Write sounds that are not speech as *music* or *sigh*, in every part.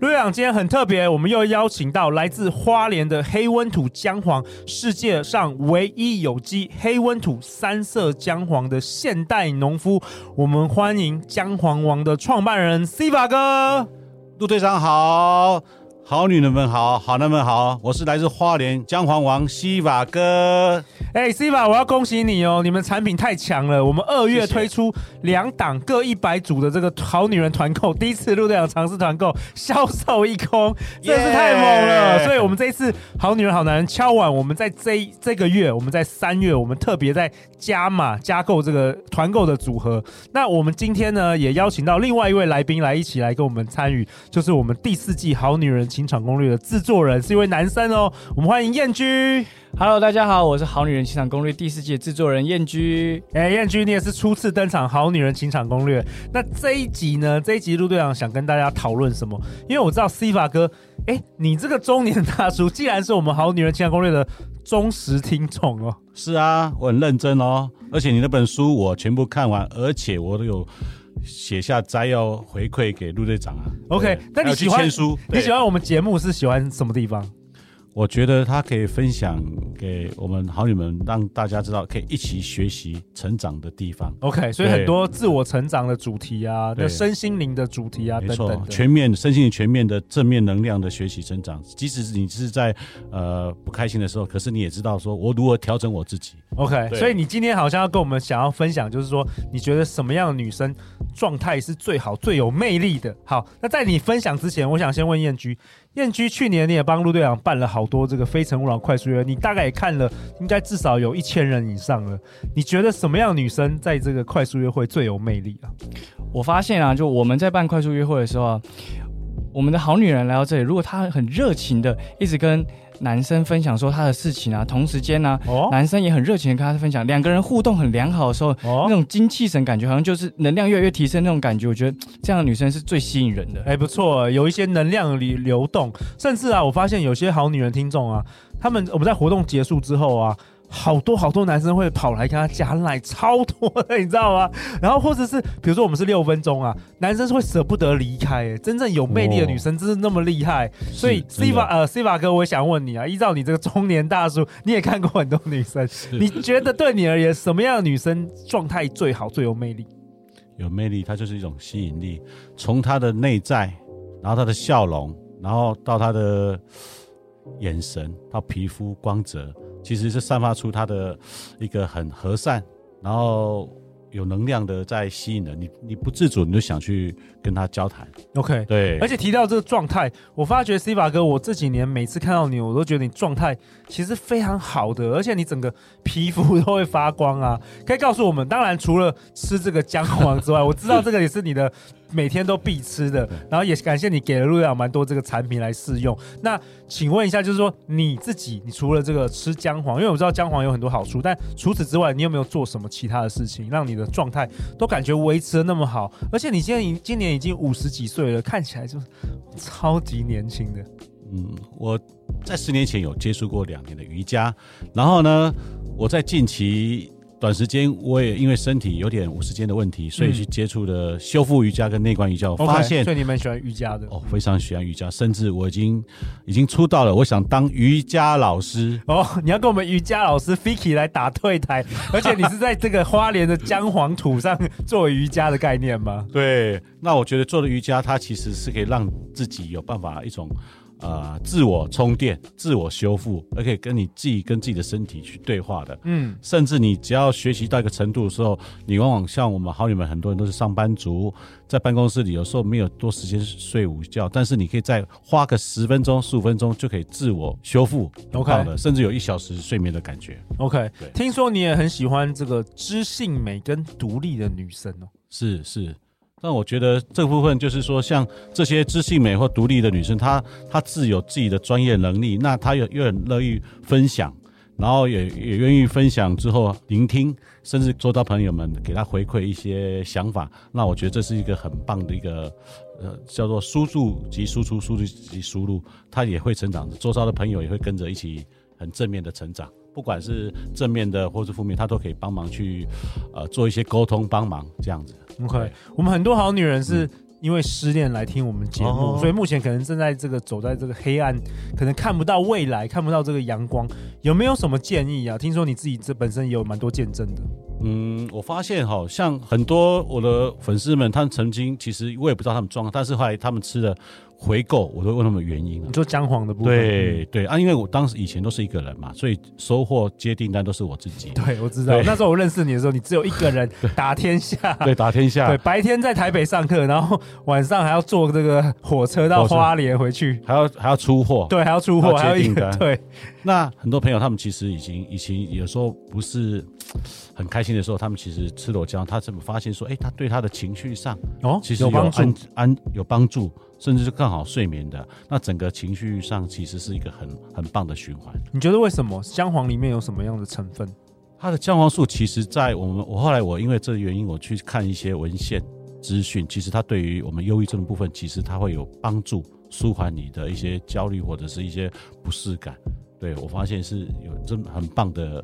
陆队长今天很特别，我们又邀请到来自花莲的黑温土姜黄，世界上唯一有机黑温土三色姜黄的现代农夫。我们欢迎姜黄王的创办人 Siva 哥。陆队长好。好女人们好，好男人们好，我是来自花莲姜黄王西瓦哥。哎、西瓦，我要恭喜你哦，你们产品太强了。我们二月推出两档各一百组的这个好女人团购，第一次陆队长尝试团购，销售一空，真是太猛了。所以，我们这一次好女人好男人敲碗，我们在这这个月，我们在三月，我们特别在加码加购这个团购的组合。那我们今天呢，也邀请到另外一位来宾来一起来跟我们参与，就是我们第四季好女人情场攻略的制作人是一位男生哦，我们欢迎燕居。Hello，大家好，我是好女人情场攻略第四季的制作人燕居。哎，燕居，你也是初次登场好女人情场攻略。那这一集呢？这一集陆队长想跟大家讨论什么？因为我知道 Siva 哥，哎，你这个中年大叔，既然是我们好女人情场攻略的忠实听众哦。是啊，我很认真哦，而且你那本书我全部看完，而且我都有。写下摘要回馈给陆队长啊。OK，那你喜欢？你喜欢我们节目是喜欢什么地方？我觉得他可以分享给我们好女们，让大家知道可以一起学习成长的地方。OK，所以很多自我成长的主题啊，那身心灵的主题啊，等等，全面身心灵全面的正面能量的学习成长。即使你是在呃不开心的时候，可是你也知道说我如何调整我自己。OK，所以你今天好像要跟我们想要分享，就是说你觉得什么样的女生状态是最好、最有魅力的？好，那在你分享之前，我想先问燕居。燕居去年你也帮陆队长办了好多这个非诚勿扰快速约，你大概也看了，应该至少有一千人以上了。你觉得什么样女生在这个快速约会最有魅力啊？我发现啊，就我们在办快速约会的时候啊，我们的好女人来到这里，如果她很热情的一直跟。男生分享说他的事情啊，同时间呢、啊哦，男生也很热情的跟他分享，两个人互动很良好的时候，哦、那种精气神感觉好像就是能量越来越提升那种感觉，我觉得这样的女生是最吸引人的。哎，不错，有一些能量流流动，甚至啊，我发现有些好女人听众啊，他们我们在活动结束之后啊。好多好多男生会跑来跟他加奶，超多的，你知道吗？*laughs* 然后或者是比如说我们是六分钟啊，男生是会舍不得离开。哎，真正有魅力的女生真是那么厉害。所以 Siva 呃 Siva 哥，我也想问你啊，依照你这个中年大叔，*laughs* 你也看过很多女生，你觉得对你而言，什么样的女生状态最好、最有魅力？有魅力，它就是一种吸引力，从她的内在，然后她的笑容，然后到她的眼神，到皮肤光泽。其实是散发出他的一个很和善，然后有能量的在吸引人，你你不自主你就想去跟他交谈。OK，对。而且提到这个状态，我发觉 Siva 哥，我这几年每次看到你，我都觉得你状态其实非常好的，而且你整个皮肤都会发光啊。可以告诉我们，当然除了吃这个姜黄之外，我知道这个也是你的。每天都必吃的，然后也感谢你给了陆队长蛮多这个产品来试用。那请问一下，就是说你自己，你除了这个吃姜黄，因为我知道姜黄有很多好处，但除此之外，你有没有做什么其他的事情，让你的状态都感觉维持的那么好？而且你现在已今年已经五十几岁了，看起来就是超级年轻的。嗯，我在十年前有接触过两年的瑜伽，然后呢，我在近期。短时间我也因为身体有点五十肩的问题，所以去接触了修复瑜伽跟内观瑜伽。嗯、我发现，所以你们喜欢瑜伽的哦，非常喜欢瑜伽，甚至我已经已经出道了，我想当瑜伽老师哦。你要跟我们瑜伽老师 Fiki 来打对台，而且你是在这个花莲的姜黄土上做瑜伽的概念吗？对，那我觉得做的瑜伽，它其实是可以让自己有办法一种。呃，自我充电、自我修复，而可以跟你自己跟自己的身体去对话的。嗯，甚至你只要学习到一个程度的时候，你往往像我们好女们，很多人都是上班族，在办公室里有时候没有多时间睡午觉，但是你可以再花个十分钟、十五分钟就可以自我修复，OK 的，甚至有一小时睡眠的感觉。OK，听说你也很喜欢这个知性美跟独立的女生哦。是是。但我觉得这部分就是说，像这些知性美或独立的女生，她她自有自己的专业能力，那她又又很乐意分享，然后也也愿意分享之后聆听，甚至做到朋友们给她回馈一些想法，那我觉得这是一个很棒的一个呃叫做输入及输出，输出及输入，她也会成长的，做到的朋友也会跟着一起很正面的成长。不管是正面的或是负面，他都可以帮忙去，呃，做一些沟通，帮忙这样子。OK，我们很多好女人是因为失恋来听我们节目，嗯，所以目前可能正在这个走在这个黑暗，可能看不到未来，看不到这个阳光。有没有什么建议啊？听说你自己这本身也有蛮多见证的。嗯，我发现哈，像很多我的粉丝们，他们曾经其实我也不知道他们状况，但是后来他们吃了。回购，我都问他们原因。你说姜黄的部分，对对啊，因为我当时以前都是一个人嘛，所以收货接订单都是我自己。*laughs* 对，我知道。那时候我认识你的时候，你只有一个人 *laughs* 打天下。*laughs* 对，打天下。对，白天在台北上课，然后晚上还要坐这个火车到花莲回去，还要还要出货。对，还要出货，还要订单。对。那很多朋友他们其实已经以前有时候不是很开心的时候，他们其实吃了我姜，他怎么发现说，哎，他对他的情绪上哦，其实有帮助，安有帮助。甚至是更好睡眠的，那整个情绪上其实是一个很很棒的循环。你觉得为什么姜黄里面有什么样的成分？它的姜黄素其实，在我们我后来我因为这个原因，我去看一些文献资讯，其实它对于我们忧郁症的部分，其实它会有帮助，舒缓你的一些焦虑或者是一些不适感。对，我发现是有真很棒的。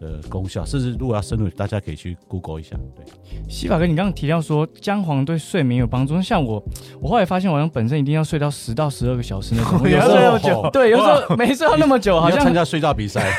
的功效，甚至如果要深入，大家可以去 Google 一下。对，西法哥，你刚刚提到说姜黄对睡眠有帮助，像我，我后来发现，好像本身一定要睡到十到十二个小时那种，*laughs* 有时候那么久，*laughs* 对，有时候没睡到那么久，好像参加睡觉比赛。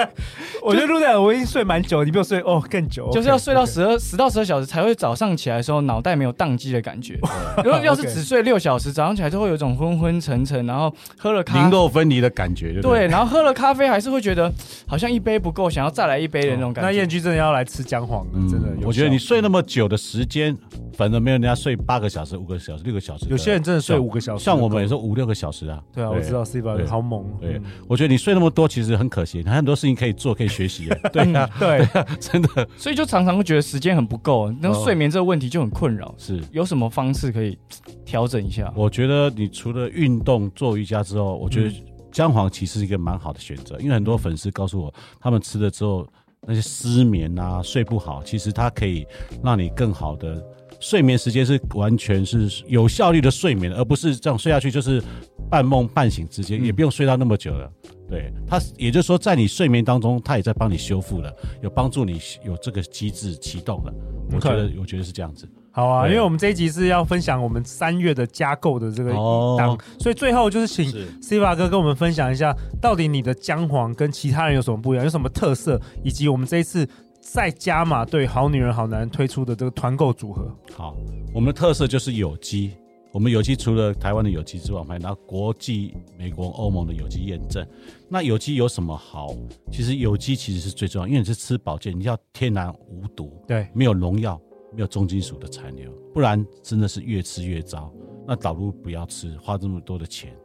*laughs* 我觉得陆队长我已经睡蛮久，你比我睡哦更久，就是要睡到十二十到十二小时才会早上起来的时候脑袋没有宕机的感觉。如果要是只睡六小时，早上起来就会有一种昏昏沉沉，然后喝了咖啡，灵肉分离的感觉对，对，然后喝了咖啡还是会觉得好像一杯不够，想要再来一杯的那种感觉。那燕居真的要来吃姜黄了，真的。我觉得你睡那么久的时间，反正没有人家睡八个小时、五个小时、六个小时。有些人真的睡五个小时，像我们也是五六个小时啊。对啊，我知道 C 宝好猛。对，我觉得你睡那么多其实很可惜，很多事情可以做，可以学习。*laughs* 对。对，*laughs* 真的，所以就常常会觉得时间很不够，那睡眠这个问题就很困扰。是有什么方式可以调整一下？我觉得你除了运动、做瑜伽之后，我觉得姜黄其实是一个蛮好的选择。因为很多粉丝告诉我，他们吃了之后那些失眠啊、睡不好，其实它可以让你更好的睡眠时间是完全是有效率的睡眠，而不是这样睡下去就是半梦半醒之间，也不用睡到那么久了。对它，也就是说，在你睡眠当中，它也在帮你修复了，有帮助你有这个机制启动了。我觉得我觉得是这样子。好啊，因为我们这一集是要分享我们三月的加购的这个档，哦、所以最后就是请 Siva 哥跟我们分享一下，到底你的姜黄跟其他人有什么不一样，有什么特色，以及我们这一次再加码对好女人好男人推出的这个团购组合。好，我们的特色就是有机。我们有机除了台湾的有机之外，还拿国际、美国、欧盟的有机验证。那有机有什么好？其实有机其实是最重要，因为你是吃保健，你要天然无毒，对，没有农药，没有重金属的残留，不然真的是越吃越糟。那导入不要吃，花这么多的钱。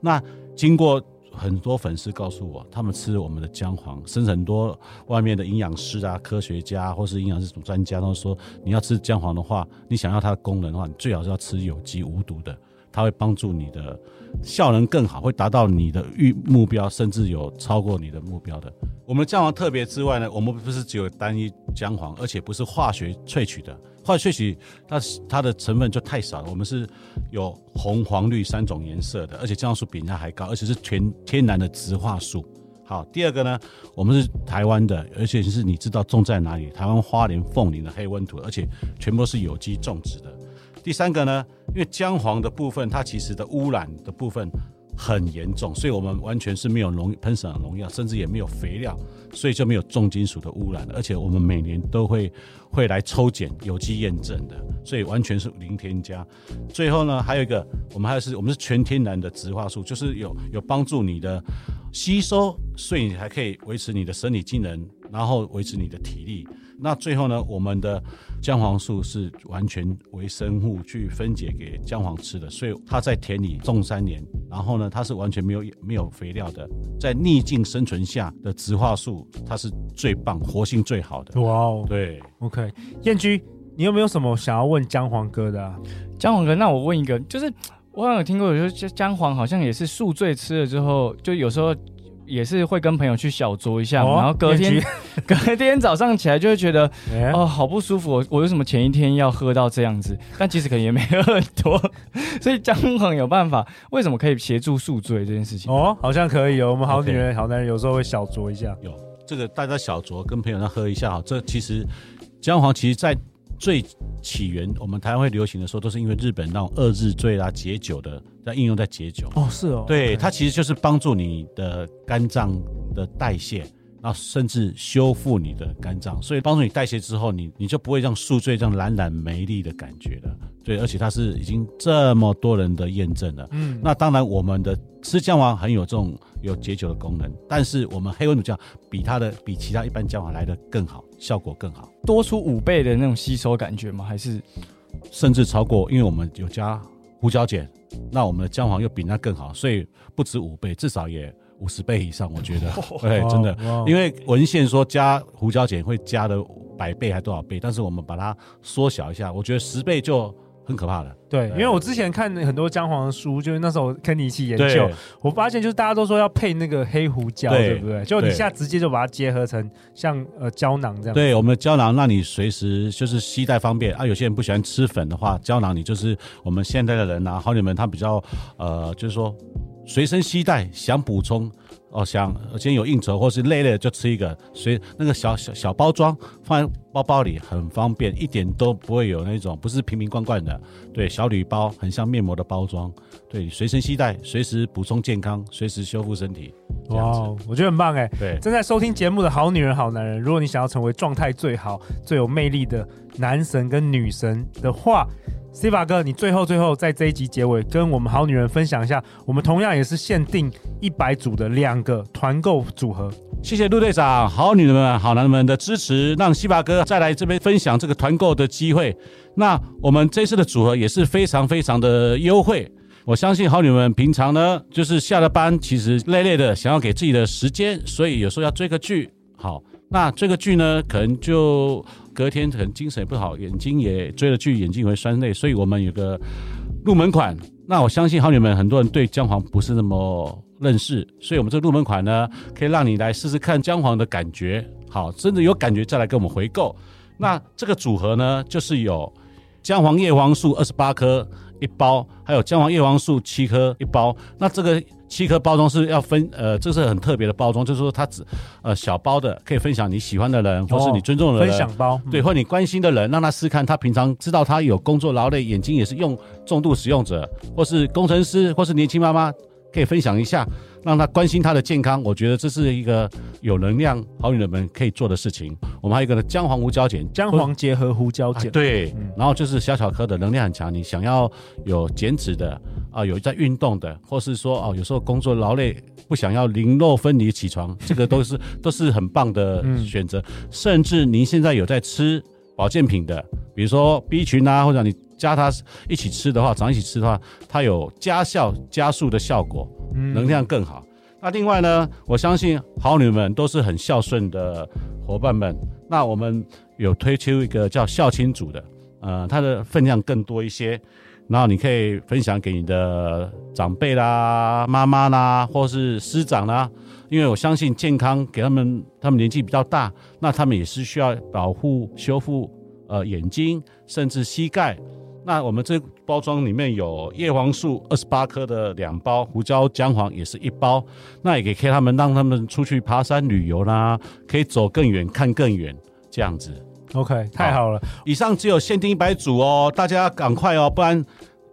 那经过。很多粉丝告诉我，他们吃我们的姜黄，甚至很多外面的营养师啊、科学家或是营养师专家都说，你要吃姜黄的话，你想要它的功能的话，你最好是要吃有机无毒的，它会帮助你的效能更好，会达到你的预目标，甚至有超过你的目标的。我们姜黄特别之外呢，我们不是只有单一姜黄，而且不是化学萃取的。化学萃取它它的成分就太少了。我们是有红、黄、绿三种颜色的，而且姜黄素比人家还高，而且是全天然的植化素。好，第二个呢，我们是台湾的，而且是你知道种在哪里？台湾花莲凤林的黑温土，而且全部是有机种植的。第三个呢，因为姜黄的部分，它其实的污染的部分。很严重，所以我们完全是没有农喷洒农药，甚至也没有肥料，所以就没有重金属的污染。而且我们每年都会会来抽检有机验证的，所以完全是零添加。最后呢，还有一个，我们还是我们是全天然的植化素，就是有有帮助你的吸收，所以你还可以维持你的生理机能，然后维持你的体力。那最后呢，我们的姜黄素是完全微生物去分解给姜黄吃的，所以它在田里种三年，然后呢，它是完全没有没有肥料的，在逆境生存下的植化素，它是最棒、活性最好的。哇哦，对，OK，燕居，你有没有什么想要问姜黄哥的啊？姜黄哥，那我问一个，就是我好像有听过，有时候姜黄好像也是宿醉吃了之后，就有时候。也是会跟朋友去小酌一下，哦、然后隔天 *laughs* 隔天早上起来就会觉得、欸、哦好不舒服，我我为什么前一天要喝到这样子？但其实可能也没喝很多，所以姜黄有办法，为什么可以协助宿醉这件事情？哦，好像可以哦。我们好女人、好男人有时候会小酌一下，有这个大家小酌跟朋友那喝一下哈。这其实姜黄其实在。最起源，我们台湾会流行的时候，都是因为日本那种二日醉啦、解酒的，在应用在解酒。哦，是哦。对，它其实就是帮助你的肝脏的代谢，然后甚至修复你的肝脏，所以帮助你代谢之后，你你就不会让宿醉这样懒懒没力的感觉了。对，而且它是已经这么多人的验证了。嗯，那当然我们的吃姜黄很有这种有解酒的功能，但是我们黑温土姜比它的比其他一般姜黄来的更好。效果更好，多出五倍的那种吸收感觉吗？还是甚至超过？因为我们有加胡椒碱，那我们的姜黄又比那更好，所以不止五倍，至少也五十倍以上。我觉得，*laughs* 对，真的，因为文献说加胡椒碱会加的百倍还多少倍，但是我们把它缩小一下，我觉得十倍就。很可怕了，对，因为我之前看很多姜黄的书，就是那时候跟你一起研究，我发现就是大家都说要配那个黑胡椒，对，不对？就你现在直接就把它结合成像呃胶囊这样。对，我们的胶囊让你随时就是携带方便啊。有些人不喜欢吃粉的话，胶囊你就是我们现在的人啊，好你们他比较呃，就是说随身携带，想补充。哦，想今天有应酬或是累了就吃一个，随那个小小小包装放在包包里很方便，一点都不会有那种不是瓶瓶罐罐的，对，小铝包很像面膜的包装，对，随身携带，随时补充健康，随时修复身体。哇，我觉得很棒哎。对，正在收听节目的好女人好男人，如果你想要成为状态最好、最有魅力的男神跟女神的话。Siva 哥，你最后最后在这一集结尾跟我们好女人分享一下，我们同样也是限定一百组的两个团购组合。谢谢陆队长、好女人们、好男人们的支持，让西巴哥再来这边分享这个团购的机会。那我们这次的组合也是非常非常的优惠。我相信好女人们平常呢，就是下了班其实累累的，想要给自己的时间，所以有时候要追个剧。好，那这个剧呢，可能就。隔天可能精神也不好，眼睛也追了剧，眼睛也会酸累，所以我们有个入门款。那我相信好女们很多人对姜黄不是那么认识，所以我们这个入门款呢，可以让你来试试看姜黄的感觉。好，真的有感觉再来跟我们回购。那这个组合呢，就是有姜黄叶黄素二十八颗一包，还有姜黄叶黄素七颗一包。那这个。七颗包装是要分，呃，这是很特别的包装，就是说它只，呃，小包的可以分享你喜欢的人，或是你尊重的人，分享包，对，或你关心的人，让他试看。他平常知道他有工作劳累，眼睛也是用重度使用者，或是工程师，或是年轻妈妈。可以分享一下，让他关心他的健康。我觉得这是一个有能量好女人们可以做的事情。我们还有一个呢，姜黄胡椒碱，姜黄结合胡椒碱，对、嗯。然后就是小小颗的，能量很强。你想要有减脂的啊，有在运动的，或是说哦，有时候工作劳累不想要零肉分离起床，这个都是 *laughs* 都是很棒的选择、嗯。甚至您现在有在吃保健品的，比如说 B 群啊，或者你。加它一起吃的话，早上一起吃的话，它有加效加速的效果，能量更好。嗯、那另外呢，我相信好女人们都是很孝顺的伙伴们。那我们有推出一个叫孝亲组的，呃，它的分量更多一些，然后你可以分享给你的长辈啦、妈妈啦，或是师长啦。因为我相信健康给他们，他们年纪比较大，那他们也是需要保护、修复呃眼睛，甚至膝盖。那我们这包装里面有叶黄素二十八颗的两包，胡椒姜黄也是一包，那也可以给他们让他们出去爬山旅游啦，可以走更远看更远这样子。OK，太好了好。以上只有限定一百组哦，大家赶快哦，不然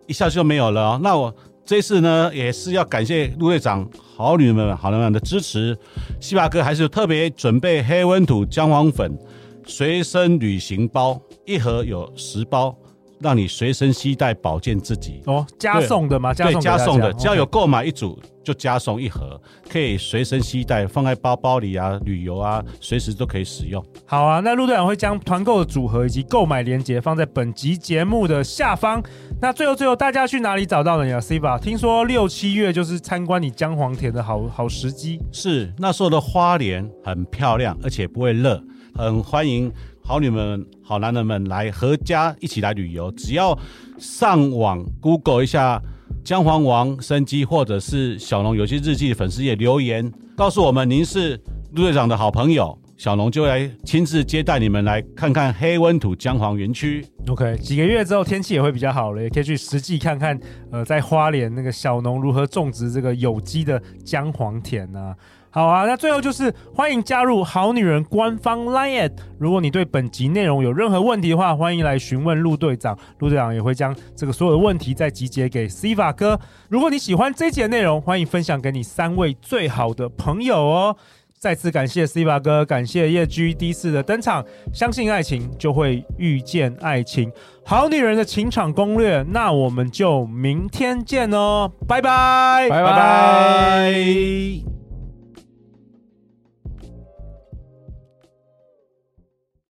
一下就没有了哦。那我这次呢也是要感谢陆队长、好女人们、好男人们的支持。西巴哥还是特别准备黑温土姜黄粉随身旅行包，一盒有十包。让你随身携带保健自己哦，加送的吗？对，加送的，只要有购买一组就加送一盒，可以随身携带，放在包包里啊，旅游啊，随时都可以使用。好啊，那陆队长会将团购的组合以及购买链接放在本集节目的下方。那最后最后，大家去哪里找到的呀？Siva，听说六七月就是参观你姜黄田的好好时机。是，那时候的花莲很漂亮，而且不会热，很欢迎。好女们、好男人们来合家一起来旅游，只要上网 Google 一下姜黄王生机，或者是小农有机日记的粉丝页留言，告诉我们您是陆队长的好朋友。小农就来亲自接待你们来看看黑温土姜黄园区。OK，几个月之后天气也会比较好了，也可以去实际看看。呃，在花莲那个小农如何种植这个有机的姜黄田呢、好啊，那最后就是欢迎加入好女人官方 LINE。如果你对本集内容有任何问题的话，欢迎来询问陆队长，陆队长也会将这个所有的问题再集结给 Siva 哥。如果你喜欢这集的内容，欢迎分享给你三位最好的朋友哦。再次感谢 Siva 哥，感谢叶 G 第一次的登场。相信爱情，就会遇见爱情。好女人的情场攻略，那我们就明天见哦，拜拜，拜拜。